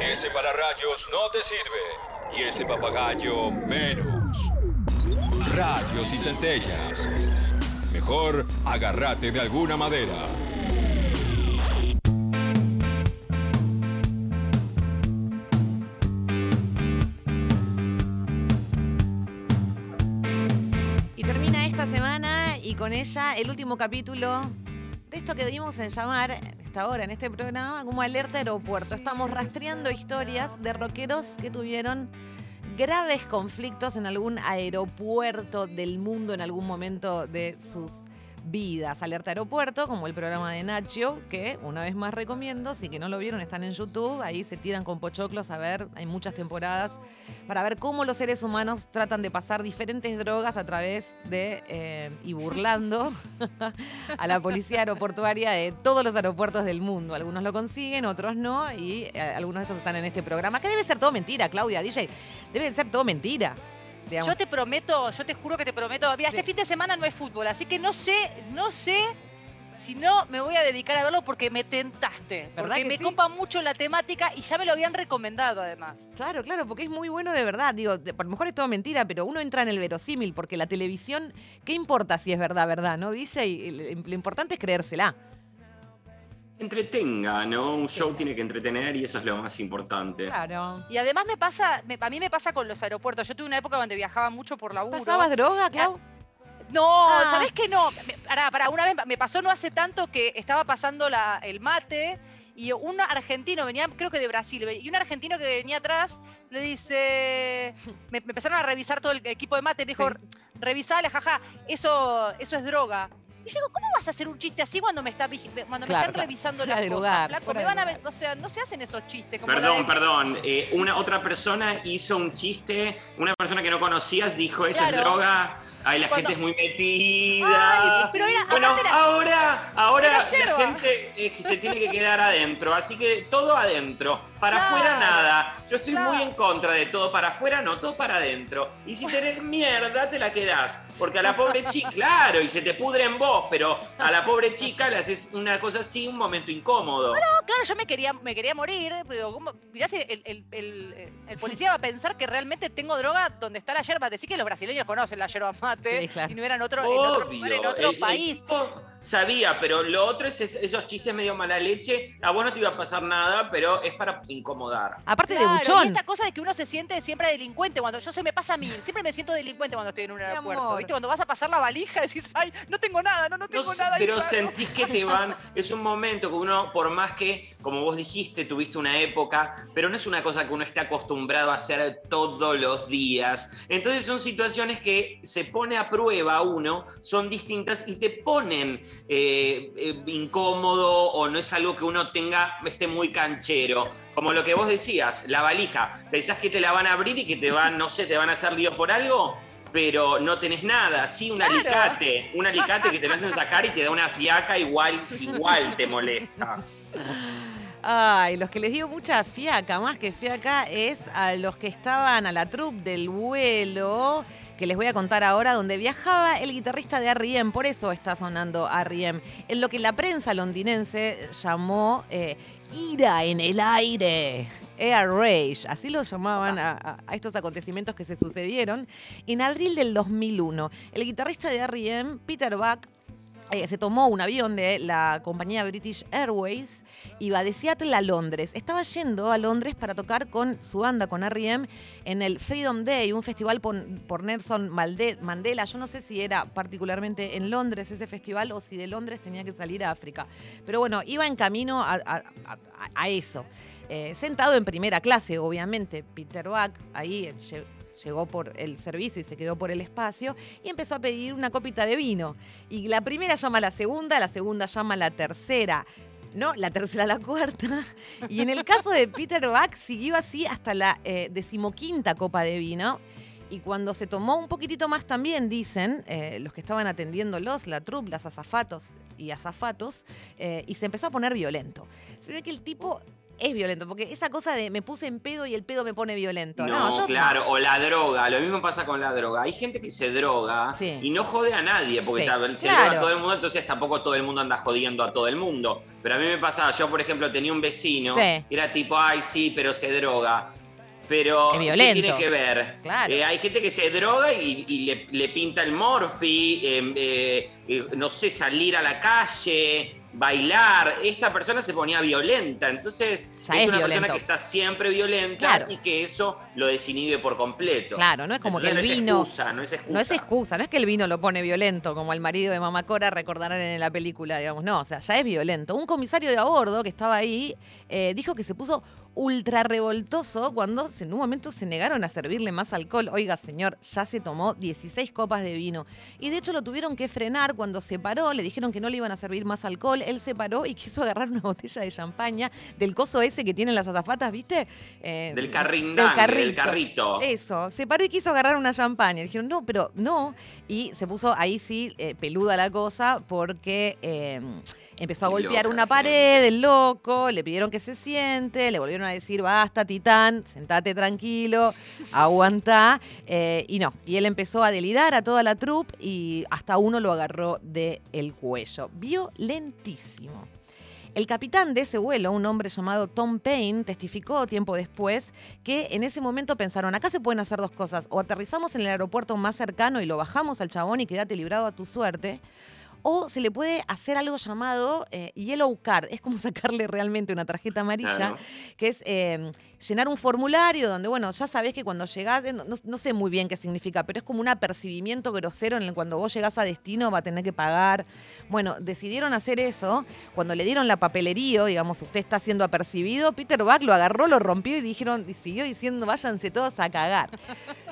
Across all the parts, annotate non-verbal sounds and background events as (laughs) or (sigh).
Ese para rayos no te sirve. Y ese papagayo menos. Rayos y centellas. Mejor agárrate de alguna madera. Y termina esta semana y con ella el último capítulo de esto que dimos en llamar esta hora en este programa como Alerta Aeropuerto. Estamos rastreando historias de rockeros que tuvieron graves conflictos en algún aeropuerto del mundo en algún momento de sus vidas. Alerta Aeropuerto, como el programa de Nacho, que una vez más recomiendo, si que no lo vieron, están en YouTube, ahí se tiran con pochoclos a ver, hay muchas temporadas, para ver cómo los seres humanos tratan de pasar diferentes drogas a través de, eh, y burlando (laughs) a la policía aeroportuaria de todos los aeropuertos del mundo. Algunos lo consiguen, otros no, y eh, algunos de ellos están en este programa, que debe ser todo mentira, Claudia, DJ, debe ser todo mentira. Digamos. Yo te prometo, yo te juro que te prometo. Mira, este fin de semana no es fútbol, así que no sé, no sé si no me voy a dedicar a verlo porque me tentaste. ¿Verdad Porque que me sí? copa mucho la temática y ya me lo habían recomendado además. Claro, claro, porque es muy bueno de verdad. Digo, por lo mejor es todo mentira, pero uno entra en el verosímil, porque la televisión, ¿qué importa si es verdad, verdad, no, DJ? Lo importante es creérsela. Entretenga, ¿no? Un show tiene que entretener y eso es lo más importante. Claro. Y además me pasa, me- a mí me pasa con los aeropuertos. Yo tuve una época donde viajaba mucho por laburo. ¿Pasabas droga, Clau? No, Ah. ¿sabés qué no? Pará, pará, una vez me pasó no hace tanto que estaba pasando la- el mate y un argentino venía, creo que de Brasil, y un argentino que venía atrás le dice, me, me empezaron a revisar todo el equipo de mate, me dijo, Sí. revisale, jaja, eso, eso es droga. Y yo digo, ¿cómo vas a hacer un chiste así cuando me, está, cuando me Claro, están claro. revisando las cosas? lugar, flaco? me van a ver, o sea, no se hacen esos chistes. Como Perdón, de- perdón. eh, una otra persona hizo un chiste, una persona que no conocías dijo eso es Claro. droga. Ay, la Cuando- gente es muy metida. Ay, pero era- bueno, era- ahora, ahora era la gente eh, se tiene que quedar adentro, así que todo adentro. Para Claro. afuera nada. Yo estoy Claro. muy en contra de todo para afuera, no, todo para adentro. Y si tenés mierda, te la quedás. Porque a la (laughs) pobre chica, claro, y se te pudre en vos, pero a la pobre chica le haces una cosa así, un momento incómodo. No, claro, yo me quería, me quería morir. Pero ¿cómo? Mirá si el, el- el- el policía va a pensar que realmente tengo droga donde está la yerba. Decir que los brasileños conocen la yerba mate Sí, claro. y no eran otro, en otro Obvio, lugar, en otro el- el país. sabía, pero lo otro es es- esos chistes medio mala leche. A vos no te iba a pasar nada, pero es para incomodar. Aparte Claro, de y buchón. esta cosa de que uno se siente siempre delincuente cuando yo se me pasa a mí, siempre me siento delincuente cuando estoy en un aeropuerto. ¿Viste? Cuando vas a pasar la valija decís, ay, no tengo nada, no, no No tengo sé, nada. ahí, pero claro. sentís que te van. (laughs) Es un momento que uno, por más que, como vos dijiste, tuviste una época, pero no es una cosa que uno esté acostumbrado a hacer todos los días. Entonces son situaciones que se pone a prueba uno, son distintas y te ponen eh, eh, incómodo o no es algo que uno tenga, esté muy canchero. Como lo que vos decías, la valija. Pensás que te la van a abrir y que te van, no sé, te van a hacer lío por algo. Pero no tenés nada, sí un Claro. alicate, un alicate que te lo hacen sacar y te da una fiaca, igual, igual te molesta. Ay, los que les digo mucha fiaca, más que fiaca, es a los que estaban a la troupe del vuelo, que les voy a contar ahora, donde viajaba el guitarrista de R.E.M., por eso está sonando R.E.M., en lo que la prensa londinense llamó eh, ira en el aire. Air Rage, así lo llamaban a estos acontecimientos que se sucedieron en abril del 2001. El guitarrista de R.E.M., Peter Buck, eh, se tomó un avión de la compañía British Airways, iba de Seattle a Londres. Estaba yendo a Londres para tocar con su banda, con R.E.M., en el Freedom Day, un festival por, por Nelson Mandela. Yo no sé si era particularmente en Londres ese festival o si de Londres tenía que salir a África. Pero bueno, iba en camino a, eso. Eh, sentado en primera clase, obviamente, Peter Buck, ahí eh, llegó por el servicio y se quedó por el espacio y empezó a pedir una copita de vino. Y la primera llama a la segunda, la segunda llama a la tercera. No, la tercera la cuarta. Y en el caso de Peter Buck siguió así hasta la eh, decimoquinta copa de vino. Y cuando se tomó un poquitito más también, dicen eh, los que estaban atendiéndolos, la troupe, las azafatos y azafatos, eh, y se empezó a poner violento. Se ve que el tipo es violento, porque esa cosa de me puse en pedo y el pedo me pone violento. No, No, yo claro, o la droga, lo mismo pasa con la droga. Hay gente que se droga Sí. y no jode a nadie, porque Sí, ta- se claro. droga a todo el mundo, entonces tampoco todo el mundo anda jodiendo a todo el mundo. Pero a mí me pasaba, yo por ejemplo tenía un vecino, Sí. y era tipo, ay sí, pero se droga. Pero, ¿qué tiene que ver? Claro. Eh, hay gente que se droga y, y le, le pinta el morfi, eh, eh, eh, no sé, salir a la calle, bailar. Esta persona se ponía violenta, entonces Ya es es una violento. persona que está siempre violenta Claro. y que eso lo desinhibe por completo. Claro, no es como Entonces que el no es vino- excusa, no es excusa. No es excusa, no es que el vino lo pone violento, como al marido de Mamacora recordarán en la película, digamos. No, o sea, ya es violento. Un comisario de a bordo que estaba ahí eh, dijo que se puso ultra revoltoso cuando en un momento se negaron a servirle más alcohol. Oiga, señor, ya se tomó 16 copas de vino. Y de hecho lo tuvieron que frenar cuando se paró, le dijeron que no le iban a servir más alcohol. Él se paró y (laughs) quiso agarrar una botella de champaña del coso ese que tienen las azafatas, ¿viste? Eh, Del carrindán, del carrito. Eso, se paró y quiso agarrar una champaña. Dijeron, no, pero no. Y se puso ahí sí eh, peluda la cosa porque eh, empezó a golpear loca una pared, el loco, le pidieron que se siente, le volvieron a decir, basta, titán, sentate tranquilo, aguantá. eh, y no, y él empezó a delirar a toda la troupe y hasta uno lo agarró del el cuello. Violentísimo. El capitán de ese vuelo, un hombre llamado Tom Payne, testificó tiempo después que en ese momento pensaron, acá se pueden hacer dos cosas, o aterrizamos en el aeropuerto más cercano y lo bajamos al chabón y quédate librado a tu suerte, o se le puede hacer algo llamado eh, Yellow Card, es como (laughs) sacarle realmente una tarjeta amarilla, Claro. que es eh, llenar un formulario donde, bueno, ya sabés que cuando llegás, eh, no, no- no sé muy bien qué significa, pero es como un apercibimiento grosero en el cuando vos llegás a destino va a tener que pagar. Bueno, decidieron hacer eso. Cuando le dieron la papelería, digamos, usted está siendo apercibido, Peter Buck lo agarró, lo rompió y dijeron, y siguió diciendo, váyanse todos a cagar.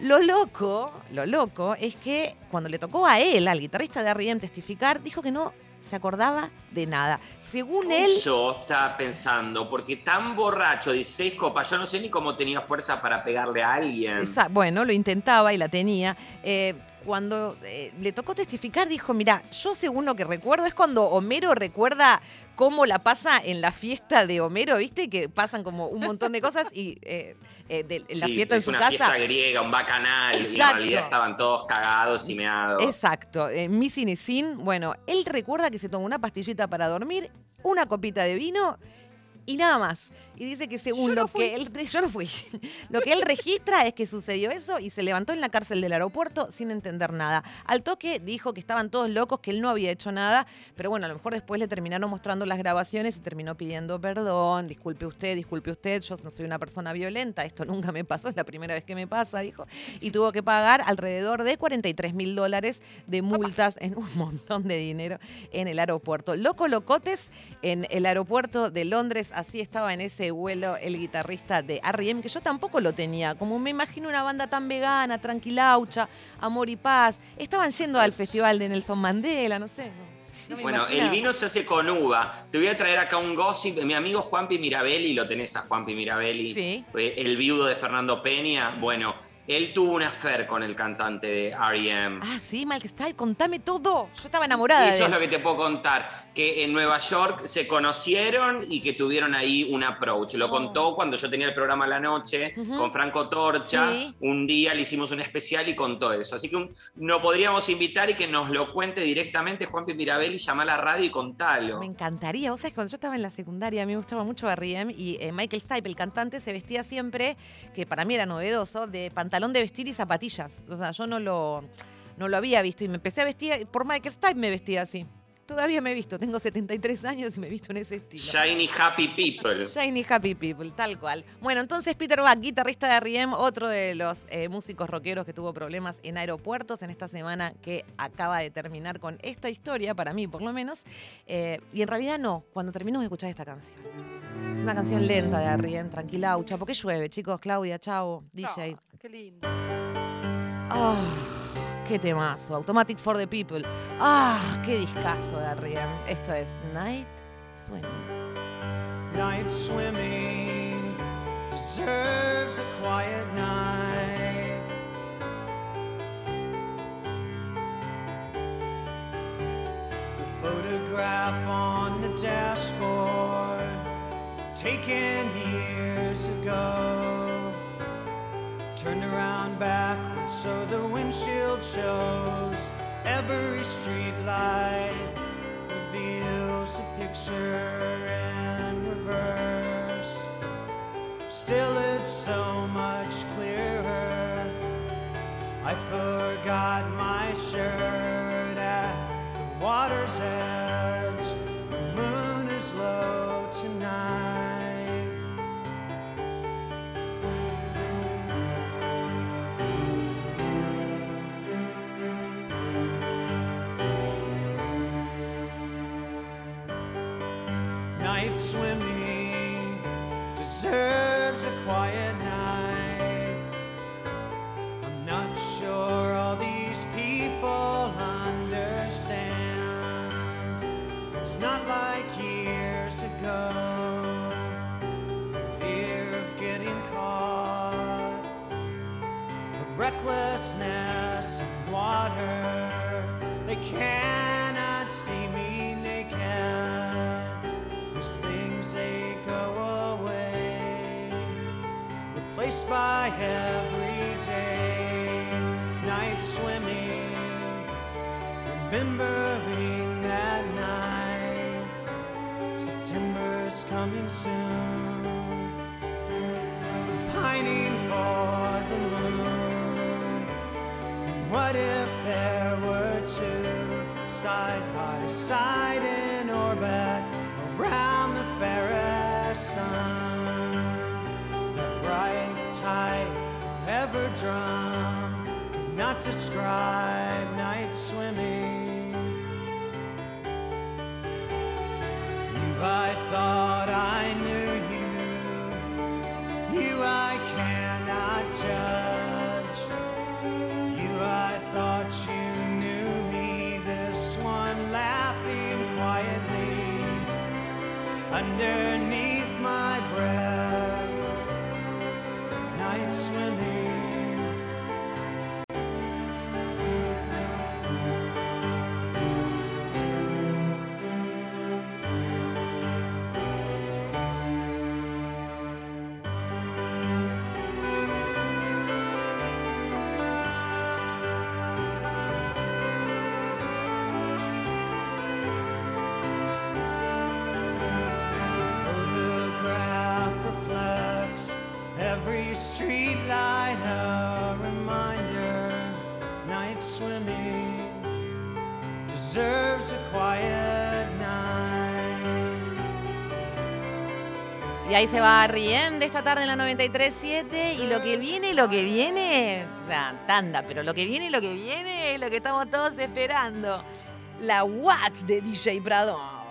Lo loco, lo loco es que cuando le tocó a él, al guitarrista de R.E.M. testificar, dijo que no se acordaba de nada. Según él, Eso estaba pensando, porque tan borracho, 16 copas, yo no sé ni cómo tenía fuerza para pegarle a alguien. Esa- bueno, lo intentaba y la tenía. Eh, cuando eh, le tocó testificar, dijo, mira, yo según lo que recuerdo, es cuando Homero recuerda cómo la pasa en la fiesta de Homero, ¿viste? Que pasan como un montón de cosas y eh, eh, de, en la Sí, fiesta en es su una casa. fiesta griega, un bacanal, y en realidad estaban todos cagados y meados. Exacto, eh, Missing is Sin. Bueno, él recuerda que se tomó una pastillita para dormir, una copita de vino y nada más. Y dice que según Yo no lo que él yo no fui. (laughs) lo que él registra es que sucedió eso y se levantó en la cárcel del aeropuerto sin entender nada. Al toque dijo que estaban todos locos, que él no había hecho nada, pero bueno, a lo mejor después le terminaron mostrando las grabaciones y terminó pidiendo perdón, disculpe usted, disculpe usted, yo no soy una persona violenta, esto (laughs) nunca me pasó, es la primera vez que me pasa, dijo, y tuvo que pagar alrededor de 43 mil dólares de multas en un montón de dinero en el aeropuerto. Loco Locotes en el aeropuerto de Londres, así estaba en ese vuelo el guitarrista de R.E.M., que yo tampoco lo tenía, como me imagino una banda tan vegana, tranquilaucha, amor y paz, estaban yendo al festival de Nelson Mandela, no sé. no- Bueno, el vino se hace con uva. Te voy a traer acá un gossip. Mi amigo Juanpi Mirabelli, lo tenés a Juanpi Mirabelli, Sí. eh, el viudo de Fernando Peña. Bueno, él tuvo una affair con el cantante de R.E.M. Ah, sí, Mike Style, contame todo. Yo estaba enamorada de Eso es él. lo que te puedo contar, que en Nueva York se conocieron y que tuvieron ahí un approach. Lo Oh. contó cuando yo tenía el programa a la noche con Franco Torcha. Sí. Un día le hicimos un especial y contó eso. Así que un- no podríamos invitar y que nos lo cuente directamente Juan Mirabelli, llama a la radio y contalo. Me encantaría. Vos sabés, cuando yo estaba en la secundaria, a mí me gustaba mucho R.E.M. y eh, Michael Stipe, el cantante, se vestía siempre, que para mí era novedoso, de pantalón de vestir y zapatillas. O sea, yo no lo, no lo había visto y me empecé a vestir, por Michael Stipe me vestía así. Todavía me he visto, tengo 73 años y me he visto en ese estilo. Shiny Happy People. Shiny Happy People, tal cual. Bueno, entonces Peter Buck, guitarrista de R.E.M., otro de los eh, músicos rockeros que tuvo problemas en aeropuertos en esta semana que acaba de terminar con esta historia, para mí por lo menos. Eh, y en realidad no, cuando termino de escuchar esta canción. Es una canción lenta de R.E.M., tranquilaucha, porque llueve, chicos. Claudia, chao, DJ. Ah, qué lindo. Ah, qué temazo. Automatic for the People. Ah, qué discazo de R.E.M. Esto es Night Swimming. Night swimming deserves a quiet night. The photograph on the dashboard taken years ago. Turned around backwards so the windshield shows every street light reveals a picture in reverse. Still, it's so much clearer. I forgot my shirt at the water's edge. Quiet by everyday night swimming, remembering that night. September's coming soon. I'm pining for the moon. And what if there were two side by side in orbit around the fairest sun? Forever drum cannot describe night swimming. You, I thought I knew you. You, I cannot judge. You, I thought you knew me. This one laughing quietly underneath Y ahí se va Riem de esta tarde en la 93.7 y lo que viene, lo que viene, o sea, tanda, pero lo que viene, lo que viene lo que estamos todos esperando. La Watts de DJ Prado.